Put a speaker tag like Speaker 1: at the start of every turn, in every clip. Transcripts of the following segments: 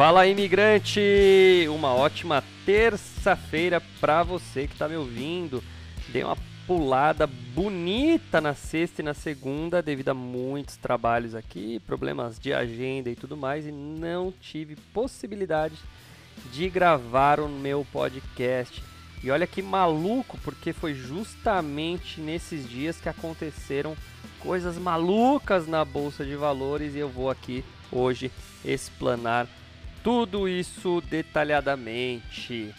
Speaker 1: Fala imigrante! Uma ótima terça-feira para você que está me ouvindo. Dei uma pulada bonita na sexta e na segunda devido a muitos trabalhos aqui, problemas de agenda e tudo mais e não tive possibilidade de gravar o meu podcast. E olha que maluco, porque foi justamente nesses dias que aconteceram coisas malucas na bolsa de valores e eu vou aqui hoje explanar tudo isso detalhadamente.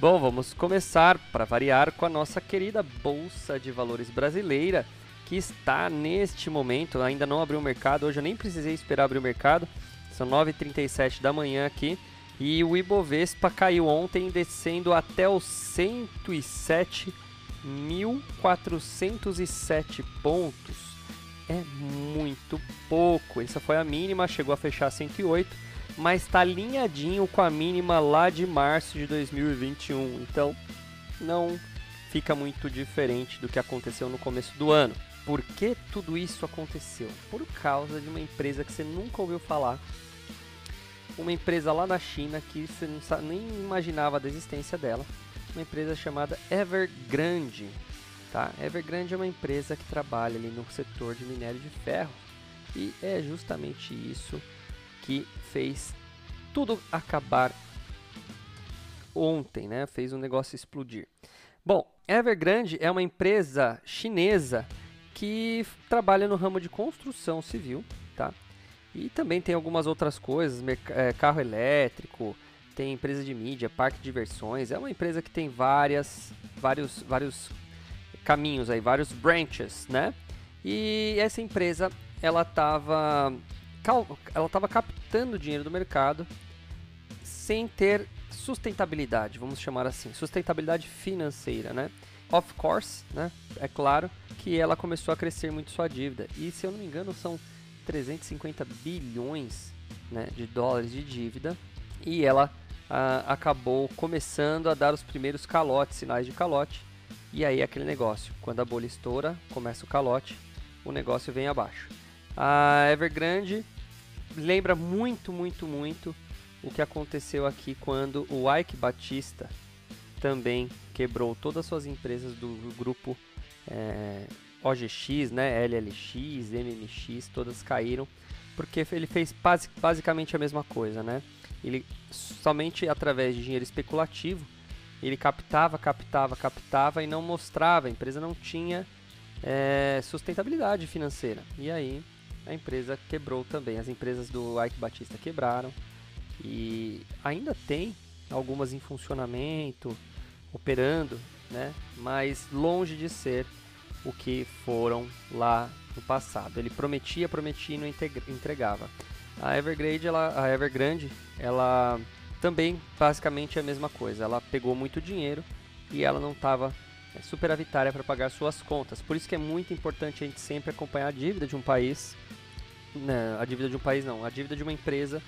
Speaker 1: Bom, vamos começar, para variar, com a nossa querida Bolsa de Valores brasileira, que está neste momento, ainda não abriu o mercado, hoje eu nem precisei esperar abrir o mercado, são 9h37 da manhã aqui, e o Ibovespa caiu ontem, descendo até os 107.407 pontos. É muito pouco, essa foi a mínima, chegou a fechar 108 mas está alinhadinho com a mínima lá de março de 2021. Então, não fica muito diferente do que aconteceu no começo do ano. Por que tudo isso aconteceu? Por causa de uma empresa que você nunca ouviu falar. Uma empresa lá na China que você não nem imaginava da existência dela. Uma empresa chamada Evergrande. Tá? Evergrande é uma empresa que trabalha ali no setor de minério de ferro. E é justamente isso que fez tudo acabar ontem, né? Fez o um negócio explodir. Bom, Evergrande é uma empresa chinesa que trabalha no ramo de construção civil, tá? E também tem algumas outras coisas, é, carro elétrico, tem empresa de mídia, parque de diversões. É uma empresa que tem várias, vários, vários caminhos aí, vários branches, né? E essa empresa, ela estava ela estava captando dinheiro do mercado sem ter sustentabilidade, vamos chamar assim, sustentabilidade financeira, né? Of course, né? É claro que ela começou a crescer muito sua dívida. E se eu não me engano, são 350 bilhões né, de dólares de dívida. E ela ah, acabou começando a dar os primeiros calotes, sinais de calote. E aí aquele negócio, quando a bolha estoura, começa o calote, o negócio vem abaixo. A Evergrande lembra muito, muito, muito o que aconteceu aqui quando o Ike Batista também quebrou todas as suas empresas do grupo é, OGX, né, LLX, MMX, todas caíram porque ele fez basicamente a mesma coisa, né? Ele somente através de dinheiro especulativo ele captava, captava, captava e não mostrava. A empresa não tinha é, sustentabilidade financeira. E aí a empresa quebrou também. As empresas do Ike Batista quebraram e ainda tem algumas em funcionamento, operando, né? Mas longe de ser o que foram lá no passado. Ele prometia, prometia e não entregava. A Evergrande, ela, a Evergrande, ela também basicamente é a mesma coisa. Ela pegou muito dinheiro e ela não estava superavitária para pagar suas contas. Por isso que é muito importante a gente sempre acompanhar a dívida de um país né, a dívida de um país não, a dívida de uma empresa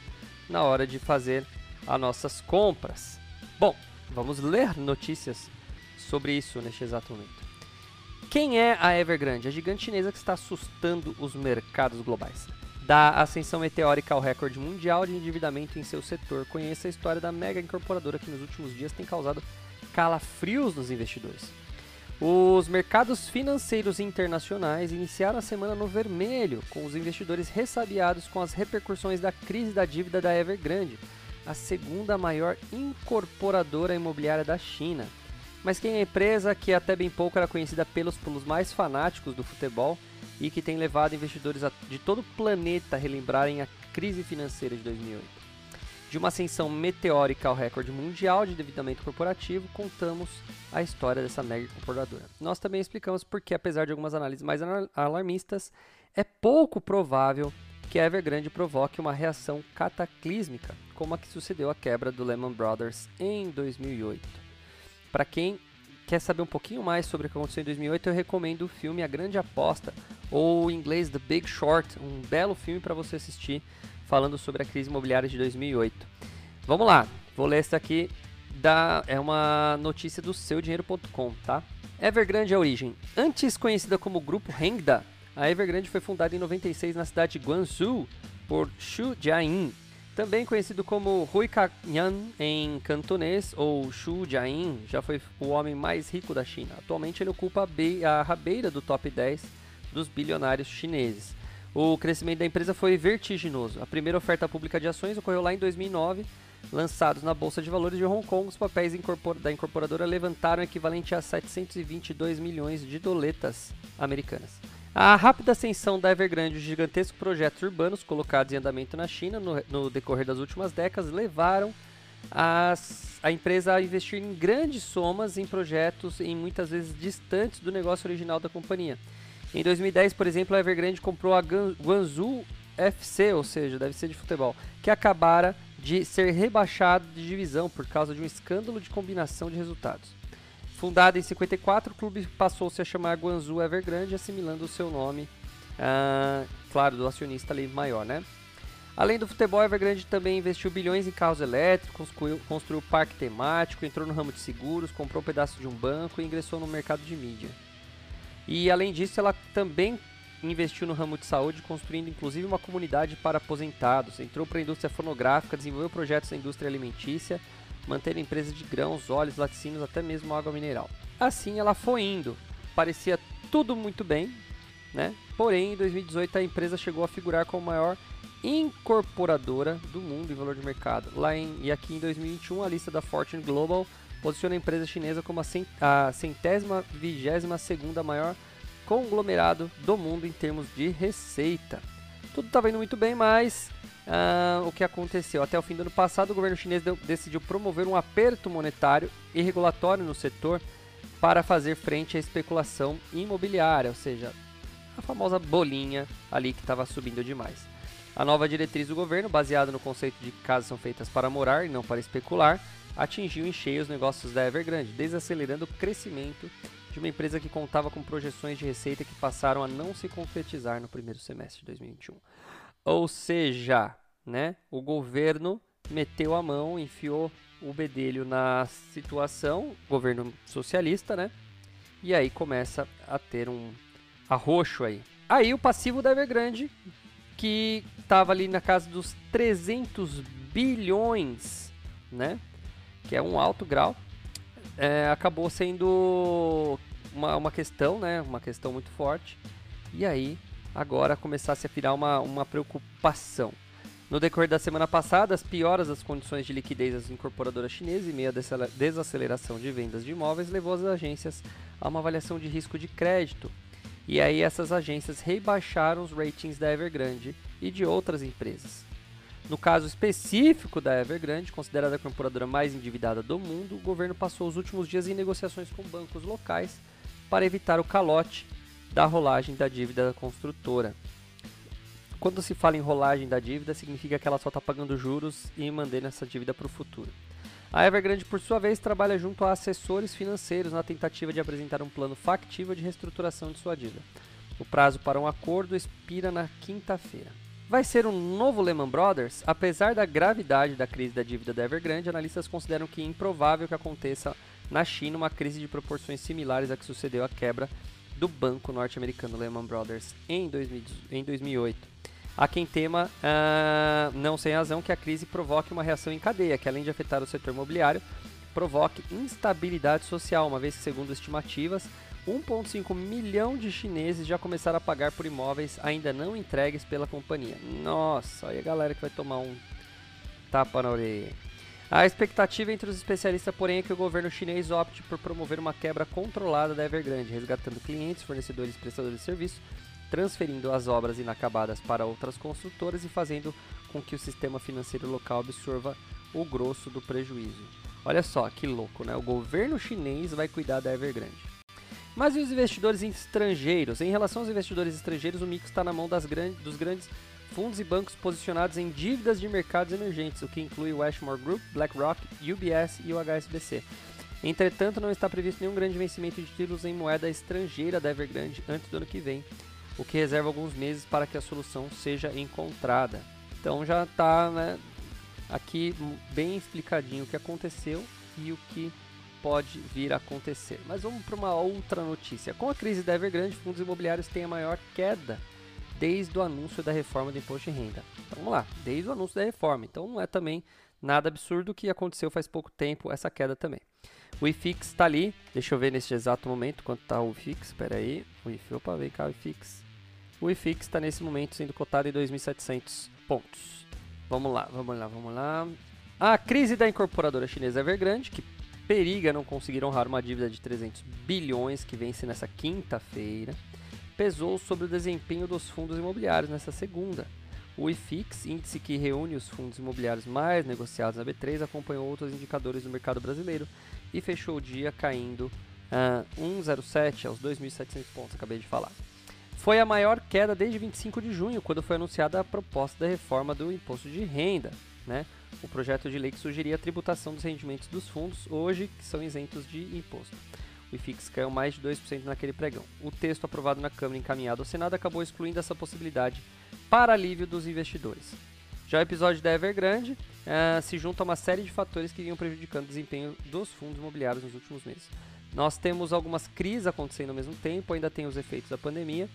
Speaker 1: na hora de fazer as nossas compras. Bom, vamos ler notícias sobre isso neste exato momento. Quem é a Evergrande? A gigante chinesa que está assustando os mercados globais. Da ascensão meteórica ao recorde mundial de endividamento em seu setor, conheça a história da mega incorporadora que nos últimos dias tem causado calafrios nos investidores. Os mercados financeiros internacionais iniciaram a semana no vermelho, com os investidores ressabiados com as repercussões da crise da dívida da Evergrande, a segunda maior incorporadora imobiliária da China. Mas quem é a empresa que até bem pouco era conhecida pelos pulos mais fanáticos do futebol e que tem levado investidores de todo o planeta a relembrarem a crise financeira de 2008. De uma ascensão meteórica ao recorde mundial de endividamento corporativo, contamos a história dessa mega incorporadora. Nós também explicamos porque, apesar de algumas análises mais alarmistas, é pouco provável que Evergrande provoque uma reação cataclísmica, como a que sucedeu à quebra do Lehman Brothers em 2008. Para quem quer saber um pouquinho mais sobre o que aconteceu em 2008, eu recomendo o filme A Grande Aposta, ou em inglês The Big Short, um belo filme para você assistir falando sobre a crise imobiliária de 2008. Vamos lá, vou ler essa aqui, da, é uma notícia do seudinheiro.com, tá? Evergrande é a origem. Antes conhecida como Grupo Hengda, a Evergrande foi fundada em 96 na cidade de Guangzhou por Xu Jiayin, também conhecido como Hui Kanyan em cantonês ou Xu Jiayin, já foi o homem mais rico da China. Atualmente ele ocupa a rabeira do top 10 dos bilionários chineses. O crescimento da empresa foi vertiginoso. A primeira oferta pública de ações ocorreu lá em 2009. Lançados na Bolsa de Valores de Hong Kong, os papéis da incorporadora levantaram equivalente a 722 milhões de doletas americanas. A rápida ascensão da Evergrande e os gigantescos projetos urbanos colocados em andamento na China no, no decorrer das últimas décadas levaram as, a empresa a investir em grandes somas em projetos em muitas vezes distantes do negócio original da companhia. Em 2010, por exemplo, a Evergrande comprou a Guangzhou FC, ou seja, deve ser de futebol, que acabara de ser rebaixado de divisão por causa de um escândalo de combinação de resultados. Fundado em 54, o clube passou-se a chamar Guangzhou Evergrande, assimilando o seu nome, ah, claro, do acionista ali maior, né? Além do futebol, a Evergrande também investiu bilhões em carros elétricos, construiu parque temático, entrou no ramo de seguros, comprou um pedaço de um banco e ingressou no mercado de mídia. E além disso, ela também investiu no ramo de saúde, construindo inclusive uma comunidade para aposentados. Entrou para a indústria fonográfica, desenvolveu projetos na indústria alimentícia, mantendo empresas de grãos, óleos, laticínios, até mesmo água mineral. Assim ela foi indo. Parecia tudo muito bem, né? Porém, em 2018 a empresa chegou a figurar como a maior incorporadora do mundo em valor de mercado. Lá em, e aqui em 2021 a lista da Fortune Global posiciona a empresa chinesa como a centésima vigésima segunda maior conglomerado do mundo em termos de receita. Tudo estava indo muito bem, mas uh, o que aconteceu? Até o fim do ano passado, o governo chinês deu, decidiu promover um aperto monetário e regulatório no setor para fazer frente à especulação imobiliária, ou seja, a famosa bolinha ali que estava subindo demais. A nova diretriz do governo, baseada no conceito de casas são feitas para morar e não para especular, atingiu em cheio os negócios da Evergrande, desacelerando o crescimento de uma empresa que contava com projeções de receita que passaram a não se concretizar no primeiro semestre de 2021. Ou seja, né, o governo meteu a mão, enfiou o bedelho na situação, governo socialista, né? E aí começa a ter um arroxo aí. Aí o passivo da Evergrande, que estava ali na casa dos 300 bilhões, né? Que é um alto grau, é, acabou sendo uma, uma questão, né, uma questão muito forte. E aí, agora começasse a virar uma, uma preocupação. No decorrer da semana passada, as pioras das condições de liquidez das incorporadoras chinesas e meia desaceleração de vendas de imóveis levou as agências a uma avaliação de risco de crédito. E aí essas agências rebaixaram os ratings da Evergrande e de outras empresas. No caso específico da Evergrande, considerada a corporadora mais endividada do mundo, o governo passou os últimos dias em negociações com bancos locais para evitar o calote da rolagem da dívida da construtora. Quando se fala em rolagem da dívida, significa que ela só está pagando juros e mantendo essa dívida para o futuro. A Evergrande, por sua vez, trabalha junto a assessores financeiros na tentativa de apresentar um plano factível de reestruturação de sua dívida. O prazo para um acordo expira na quinta-feira. Vai ser um novo Lehman Brothers? Apesar da gravidade da crise da dívida da Evergrande, analistas consideram que é improvável que aconteça na China uma crise de proporções similares à que sucedeu à quebra do banco norte-americano Lehman Brothers em, 2008. Há quem tema, uh, não sem razão, que a crise provoque uma reação em cadeia, que além de afetar o setor imobiliário, provoque instabilidade social, uma vez que, segundo estimativas, 1,5 milhão de chineses já começaram a pagar por imóveis ainda não entregues pela companhia. Nossa, aí a galera que vai tomar um tapa na orelha. A expectativa entre os especialistas, porém, é que o governo chinês opte por promover uma quebra controlada da Evergrande, resgatando clientes, fornecedores e prestadores de serviço, transferindo as obras inacabadas para outras construtoras e fazendo com que o sistema financeiro local absorva o grosso do prejuízo. Olha só que louco, né? O governo chinês vai cuidar da Evergrande. Mas e os investidores estrangeiros? Em relação aos investidores estrangeiros, o mico está na mão grandes, dos grandes fundos e bancos posicionados em dívidas de mercados emergentes, o que inclui o Ashmore Group, BlackRock, UBS e o HSBC. Entretanto, não está previsto nenhum grande vencimento de títulos em moeda estrangeira da Evergrande antes do ano que vem, o que reserva alguns meses para que a solução seja encontrada. Então já está né, aqui bem explicadinho o que aconteceu e o que pode vir a acontecer. Mas vamos para uma outra notícia. Com a crise da Evergrande, fundos imobiliários têm a maior queda desde o anúncio da reforma do imposto de renda. Então vamos lá, desde o anúncio da reforma. Então não é também nada absurdo que aconteceu faz pouco tempo essa queda também. O IFIX está ali, deixa eu ver neste exato momento quanto está o IFIX, espera aí, o IFIX, opa, vem cá o IFIX. O IFIX está nesse momento sendo cotado em 2.700 pontos. Vamos lá, vamos lá, vamos lá. A crise da incorporadora chinesa Evergrande, que periga não conseguir honrar uma dívida de 300 bilhões que vence nessa quinta-feira, pesou sobre o desempenho dos fundos imobiliários nessa segunda. O IFIX, índice que reúne os fundos imobiliários mais negociados na B3, acompanhou outros indicadores do mercado brasileiro e fechou o dia caindo uh, 1,07 aos 2.700 pontos, acabei de falar. Foi a maior queda desde 25 de junho, quando foi anunciada a proposta da reforma do imposto de renda. Né? O projeto de lei que sugeria a tributação dos rendimentos dos fundos, hoje que são isentos de imposto o IFIX caiu mais de 2% naquele pregão. O texto aprovado na Câmara encaminhado ao Senado acabou excluindo essa possibilidade para alívio dos investidores. Já o episódio da Evergrande uh, se junta a uma série de fatores que vinham prejudicando o desempenho dos fundos imobiliários nos últimos meses. Nós temos algumas crises acontecendo ao mesmo tempo, ainda tem os efeitos da pandemia,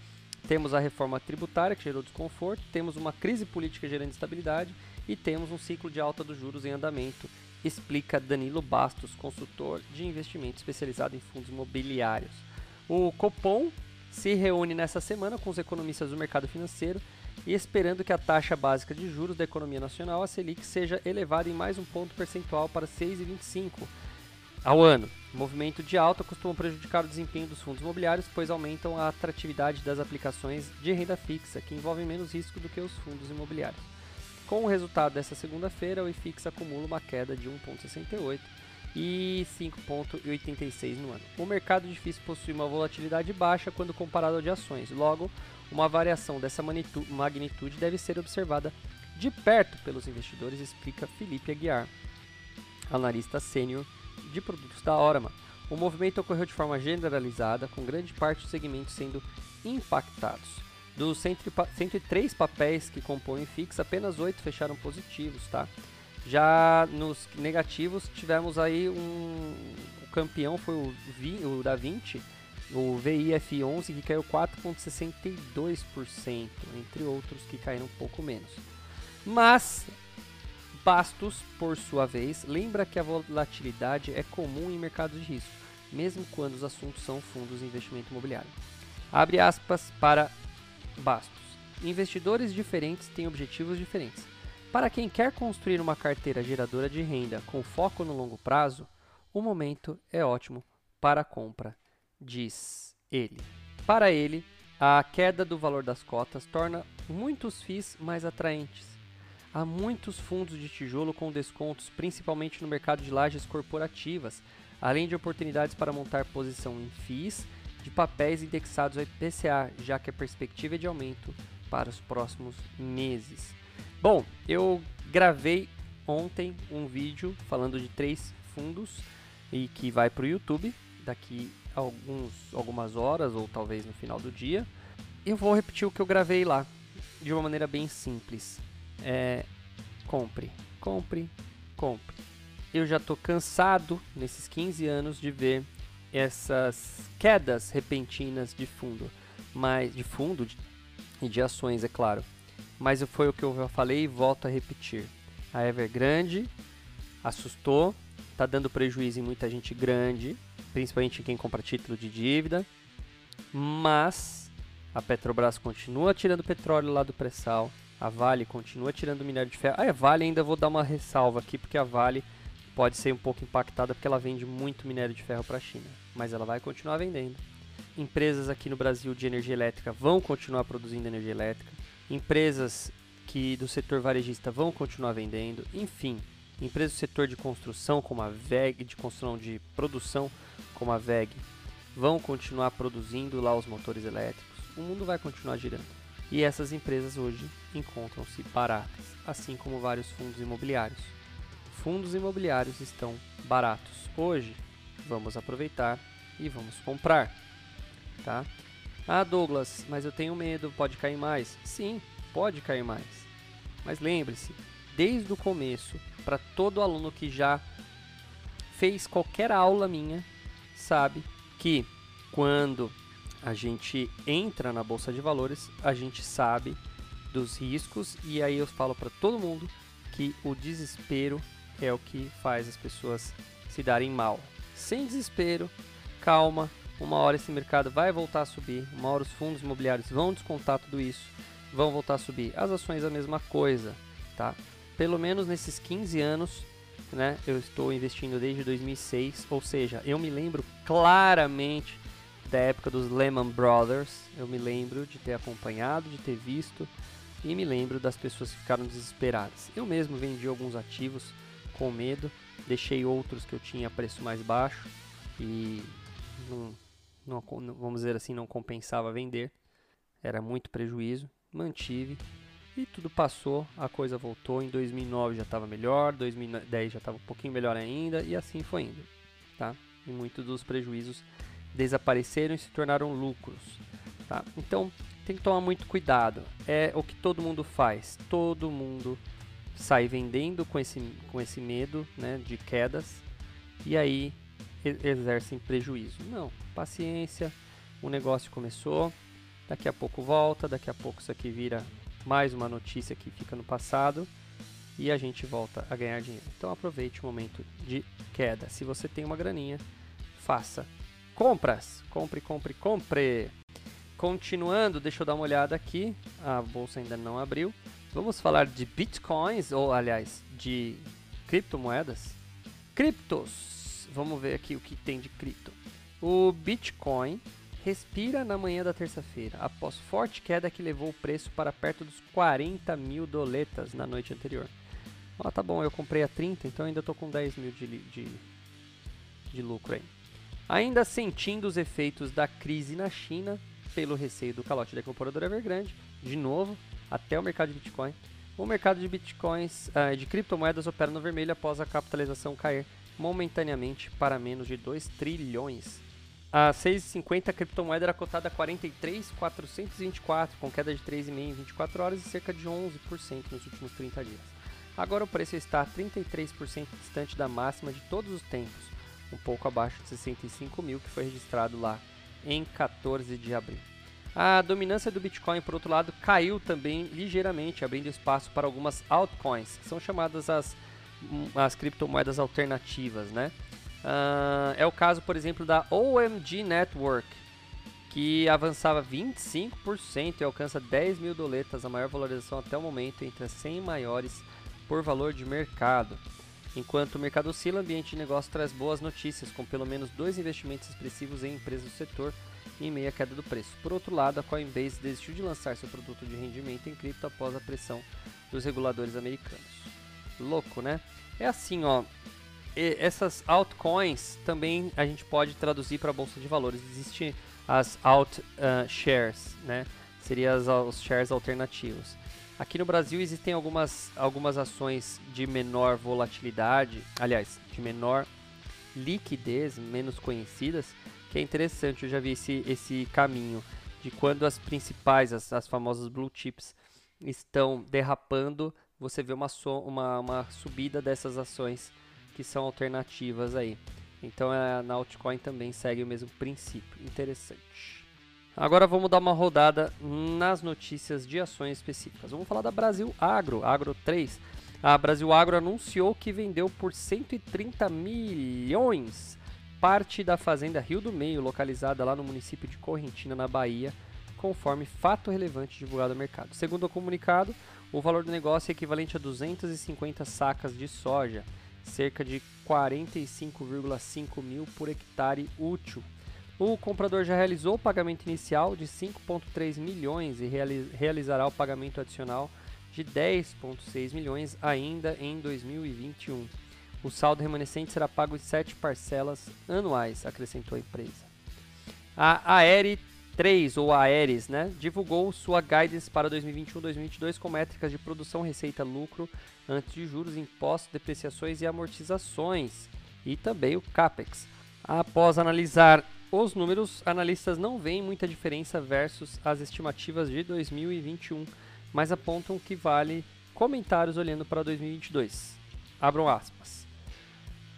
Speaker 1: temos a reforma tributária que gerou desconforto, temos uma crise política gerando instabilidade e temos um ciclo de alta dos juros em andamento explica Danilo Bastos, consultor de investimento especializado em fundos imobiliários. O Copom se reúne nessa semana com os economistas do mercado financeiro e esperando que a taxa básica de juros da economia nacional, a Selic, seja elevada em mais um ponto percentual para 6,25 ao ano. O movimento de alta costuma prejudicar o desempenho dos fundos imobiliários, pois aumentam a atratividade das aplicações de renda fixa, que envolvem menos risco do que os fundos imobiliários. Com o resultado dessa segunda-feira, o IFIX acumula uma queda de 1,68 e 5,86 no ano. O mercado difícil possui uma volatilidade baixa quando comparado ao de ações, logo, uma variação dessa magnitude deve ser observada de perto pelos investidores, explica Felipe Aguiar, analista sênior de produtos da Orama. O movimento ocorreu de forma generalizada, com grande parte dos segmentos sendo impactados. Dos 103 papéis que compõem FIX, apenas 8 fecharam positivos, tá? Já nos negativos tivemos aí um o campeão foi o, Vi, o da 20, o VIF11 que caiu 4.62%, entre outros que caíram um pouco menos. Mas Bastos, por sua vez, lembra que a volatilidade é comum em mercados de risco, mesmo quando os assuntos são fundos de investimento imobiliário. Abre aspas para Bastos. Investidores diferentes têm objetivos diferentes. Para quem quer construir uma carteira geradora de renda com foco no longo prazo, o momento é ótimo para a compra, diz ele. Para ele, a queda do valor das cotas torna muitos FIIs mais atraentes. Há muitos fundos de tijolo com descontos, principalmente no mercado de lajes corporativas, além de oportunidades para montar posição em FIIs de papéis indexados ao IPCA, já que a perspectiva é de aumento para os próximos meses. Bom, eu gravei ontem um vídeo falando de três fundos e que vai para o YouTube daqui alguns, algumas horas ou talvez no final do dia. Eu vou repetir o que eu gravei lá de uma maneira bem simples. É, compre, compre, compre. Eu já estou cansado nesses 15 anos de ver essas quedas repentinas de fundo, mas de fundo de, e de ações, é claro. Mas foi o que eu já falei e volto a repetir. A Evergrande assustou Tá dando prejuízo em muita gente grande, principalmente quem compra título de dívida. Mas a Petrobras continua tirando petróleo lá do pré-sal. A Vale continua tirando minério de ferro. Ah, a Vale ainda vou dar uma ressalva aqui, porque a Vale pode ser um pouco impactada porque ela vende muito minério de ferro para a China, mas ela vai continuar vendendo. Empresas aqui no Brasil de energia elétrica vão continuar produzindo energia elétrica. Empresas que do setor varejista vão continuar vendendo. Enfim, empresas do setor de construção como a VEG, de construção de produção como a VEG, vão continuar produzindo lá os motores elétricos. O mundo vai continuar girando. E essas empresas hoje encontram-se baratas, assim como vários fundos imobiliários fundos imobiliários estão baratos. Hoje, vamos aproveitar e vamos comprar, tá? Ah, Douglas, mas eu tenho medo, pode cair mais. Sim, pode cair mais. Mas lembre-se, desde o começo, para todo aluno que já fez qualquer aula minha, sabe que quando a gente entra na bolsa de valores, a gente sabe dos riscos e aí eu falo para todo mundo que o desespero é o que faz as pessoas se darem mal. Sem desespero, calma, uma hora esse mercado vai voltar a subir, uma hora os fundos imobiliários vão descontar tudo isso, vão voltar a subir. As ações a mesma coisa, tá? Pelo menos nesses 15 anos, né, eu estou investindo desde 2006, ou seja, eu me lembro claramente da época dos Lehman Brothers, eu me lembro de ter acompanhado, de ter visto e me lembro das pessoas que ficaram desesperadas. Eu mesmo vendi alguns ativos com medo, deixei outros que eu tinha a preço mais baixo e não, não, vamos dizer assim, não compensava vender, era muito prejuízo, mantive e tudo passou, a coisa voltou, em 2009 já estava melhor, 2010 já estava um pouquinho melhor ainda e assim foi indo, tá? E muitos dos prejuízos desapareceram e se tornaram lucros, tá? Então tem que tomar muito cuidado, é o que todo mundo faz, todo mundo sai vendendo com esse, com esse medo né, de quedas e aí exercem prejuízo. Não, paciência, o negócio começou, daqui a pouco volta, daqui a pouco isso aqui vira mais uma notícia que fica no passado e a gente volta a ganhar dinheiro. Então aproveite o momento de queda. Se você tem uma graninha, faça compras. Compre, compre, compre. Continuando, deixa eu dar uma olhada aqui. A bolsa ainda não abriu. Vamos falar de bitcoins, ou aliás, de criptomoedas. Criptos. Vamos ver aqui o que tem de cripto. O Bitcoin respira na manhã da terça-feira, após forte queda que levou o preço para perto dos 40 mil doletas na noite anterior. Ah, tá bom, eu comprei a 30, então ainda estou com 10 mil de, de, de lucro aí. Ainda sentindo os efeitos da crise na China, pelo receio do calote da incorporadora Evergrande, de novo, até o mercado de Bitcoin. O mercado de bitcoins, uh, de criptomoedas opera no vermelho após a capitalização cair momentaneamente para menos de 2 trilhões. A 6,50 a criptomoeda era cotada a 43,424, com queda de 3,5 em 24 horas e cerca de 11% nos últimos 30 dias. Agora o preço está 33% distante da máxima de todos os tempos, um pouco abaixo de 65 mil que foi registrado lá em 14 de abril. A dominância do Bitcoin, por outro lado, caiu também ligeiramente, abrindo espaço para algumas altcoins, que são chamadas as, as criptomoedas alternativas, né? Uh, é o caso, por exemplo, da OMG Network, que avançava 25% e alcança 10 mil doletas, a maior valorização até o momento entre as 100 maiores por valor de mercado. Enquanto o mercado oscila, o ambiente de negócio traz boas notícias, com pelo menos dois investimentos expressivos em empresas do setor, em meio à queda do preço. Por outro lado, a Coinbase desistiu de lançar seu produto de rendimento em cripto após a pressão dos reguladores americanos. Louco, né? É assim, ó. essas altcoins também a gente pode traduzir para a bolsa de valores. Existem as alt uh, shares, né? Seriam os shares alternativos. Aqui no Brasil existem algumas, algumas ações de menor volatilidade, aliás, de menor liquidez, menos conhecidas, que é interessante, eu já vi esse, esse caminho de quando as principais, as, as famosas blue chips, estão derrapando, você vê uma, so, uma, uma subida dessas ações que são alternativas aí. Então a Altcoin também segue o mesmo princípio. Interessante. Agora vamos dar uma rodada nas notícias de ações específicas. Vamos falar da Brasil Agro, Agro 3. A Brasil Agro anunciou que vendeu por 130 milhões parte da fazenda Rio do Meio, localizada lá no município de Correntina, na Bahia, conforme fato relevante divulgado ao mercado. Segundo o comunicado, o valor do negócio é equivalente a 250 sacas de soja, cerca de 45,5 mil por hectare útil. O comprador já realizou o pagamento inicial de 5,3 milhões e realizará o pagamento adicional de 10,6 milhões ainda em 2021. O saldo remanescente será pago em sete parcelas anuais, acrescentou a empresa. A Aere 3, ou Aeres, né, divulgou sua guidance para 2021-2022 com métricas de produção, receita, lucro, antes de juros, impostos, depreciações e amortizações, e também o CAPEX. Após analisar os números, analistas não veem muita diferença versus as estimativas de 2021 mas apontam que vale comentários olhando para 2022. Abram aspas.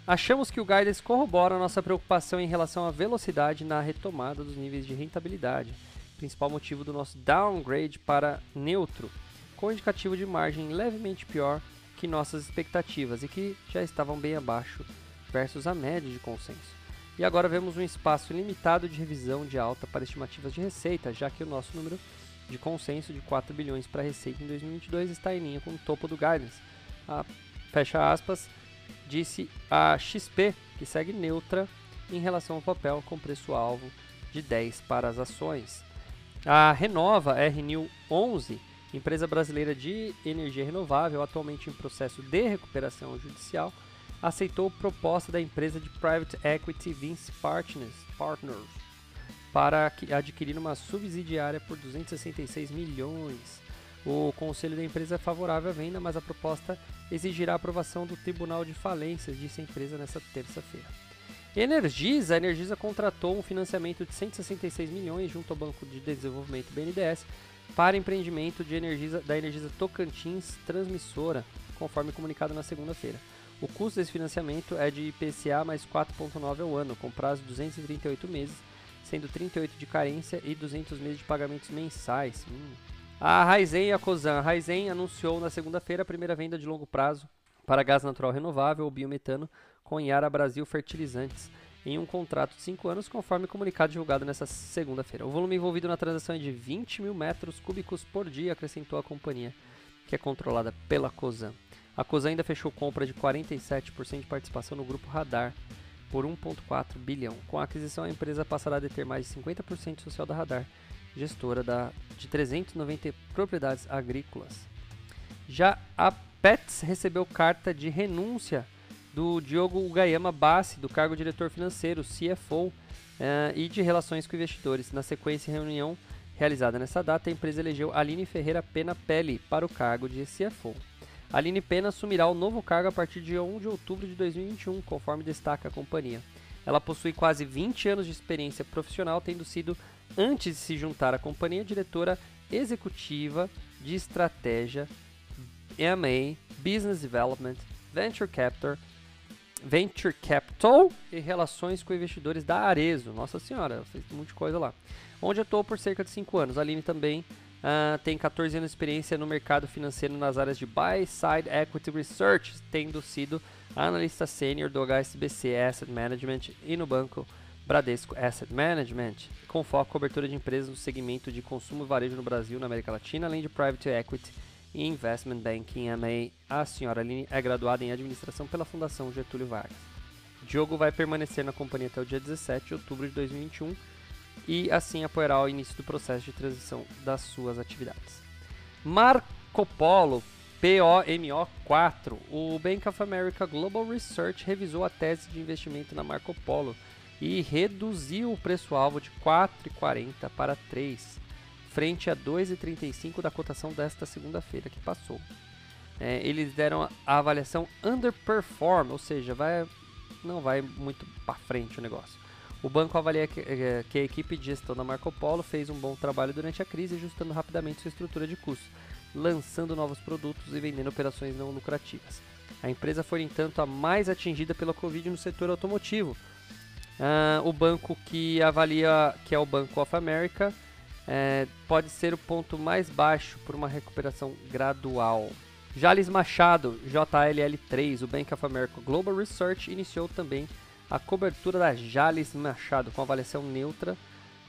Speaker 1: Achamos que o guidance corrobora nossa preocupação em relação à velocidade na retomada dos níveis de rentabilidade, principal motivo do nosso downgrade para neutro, com indicativo de margem levemente pior que nossas expectativas e que já estavam bem abaixo versus a média de consenso. E agora vemos um espaço limitado de revisão de alta para estimativas de receita, já que o nosso número de consenso de 4 bilhões para receita em 2022 está em linha com o topo do guidance. A, fecha aspas, disse a XP, que segue neutra em relação ao papel com preço-alvo de 10 para as ações. A Renova RNew 11, empresa brasileira de energia renovável, atualmente em processo de recuperação judicial, aceitou proposta da empresa de private equity Vince Partners, Partners para adquirir uma subsidiária por 266 milhões. O conselho da empresa é favorável à venda, mas a proposta exigirá aprovação do Tribunal de Falências, disse a empresa nesta terça-feira. Energisa, a Energisa contratou um financiamento de 166 milhões junto ao Banco de Desenvolvimento BNDES para empreendimento de Energisa, da Energisa Tocantins Transmissora, conforme comunicado na segunda-feira. O custo desse financiamento é de IPCA mais 4,9 ao ano, com prazo de 238 meses sendo 38 de carência e 200 meses de pagamentos mensais. Hum. A Raizen e a Cosan. A Raizen anunciou na segunda-feira a primeira venda de longo prazo para gás natural renovável ou biometano com Yara Brasil Fertilizantes em um contrato de 5 anos, conforme comunicado divulgado nesta segunda-feira. O volume envolvido na transação é de 20 mil metros cúbicos por dia, acrescentou a companhia, que é controlada pela Cosan. A Cosan ainda fechou compra de 47% de participação no grupo Radar, por 1,4 bilhão. Com a aquisição, a empresa passará a deter mais de 50% social da Radar, gestora da, de 390 propriedades agrícolas. Já a Pets recebeu carta de renúncia do Diogo Gayama Bassi, do cargo diretor financeiro, CFO, eh, e de relações com investidores. Na sequência, reunião realizada nessa data, a empresa elegeu Aline Ferreira Pena Pele para o cargo de CFO. Aline Pena assumirá o novo cargo a partir de 1 de outubro de 2021, conforme destaca a companhia. Ela possui quase 20 anos de experiência profissional, tendo sido, antes de se juntar à companhia, diretora executiva de estratégia, M&A, Business Development, Venture Capital, Venture Capital e relações com investidores da Arezo. Nossa senhora, fez um monte de coisa lá. Onde atuou por cerca de 5 anos. A Aline também Uh, tem 14 anos de experiência no mercado financeiro nas áreas de Buy Side Equity Research, tendo sido analista sênior do HSBC Asset Management e no banco Bradesco Asset Management, com foco em cobertura de empresas no segmento de consumo e varejo no Brasil e na América Latina, além de Private Equity e Investment Banking MA. A senhora Aline é graduada em administração pela Fundação Getúlio Vargas. Diogo vai permanecer na companhia até o dia 17 de outubro de 2021 e assim apoiará o início do processo de transição das suas atividades. Marco Polo, POMO4, o Bank of America Global Research revisou a tese de investimento na Marco Polo e reduziu o preço-alvo de 4,40 para 3, frente a 2,35 da cotação desta segunda-feira que passou. É, eles deram a avaliação underperform, ou seja, vai, não vai muito para frente o negócio. O banco avalia que, eh, que, a equipe de gestão da Marco Polo fez um bom trabalho durante a crise, ajustando rapidamente sua estrutura de custos, lançando novos produtos e vendendo operações não lucrativas. A empresa foi, entanto, a mais atingida pela Covid no setor automotivo. Uh, o banco que avalia, que é o Banco of America, é, pode ser o ponto mais baixo por uma recuperação gradual. Jales Machado, JLL3, o Bank of America Global Research iniciou também a cobertura da Jales Machado com avaliação neutra,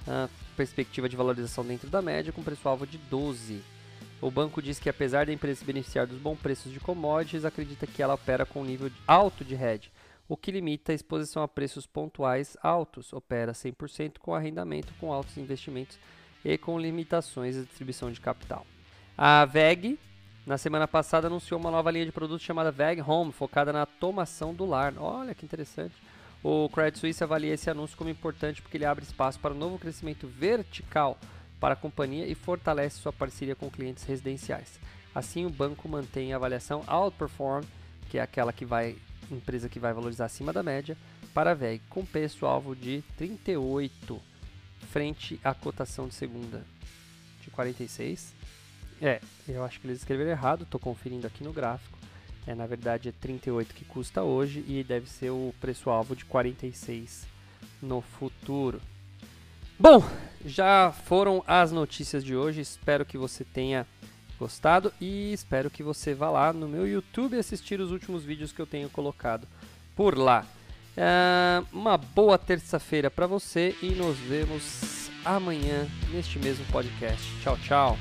Speaker 1: uh, perspectiva de valorização dentro da média, com preço-alvo de 12. O banco diz que apesar da empresa se beneficiar dos bons preços de commodities, acredita que ela opera com um nível alto de hedge, o que limita a exposição a preços pontuais altos. Opera 100% com arrendamento, com altos investimentos e com limitações de distribuição de capital. A VEG, na semana passada, anunciou uma nova linha de produtos chamada VEG Home, focada na automação do lar. Olha que interessante. O Credit Suisse avalia esse anúncio como importante porque ele abre espaço para um novo crescimento vertical para a companhia e fortalece sua parceria com clientes residenciais. Assim, o banco mantém a avaliação Outperform, que é aquela que vai empresa que vai valorizar acima da média, para a VEG, com preço-alvo de 38, frente à cotação de segunda de 46. É, eu acho que eles escreveram errado, estou conferindo aqui no gráfico. É, na verdade é 38 que custa hoje e deve ser o preço-alvo de 46 no futuro. Bom, já foram as notícias de hoje. Espero que você tenha gostado e espero que você vá lá no meu YouTube assistir os últimos vídeos que eu tenho colocado por lá. É, uma boa terça-feira para você e nos vemos amanhã neste mesmo podcast. Tchau, tchau.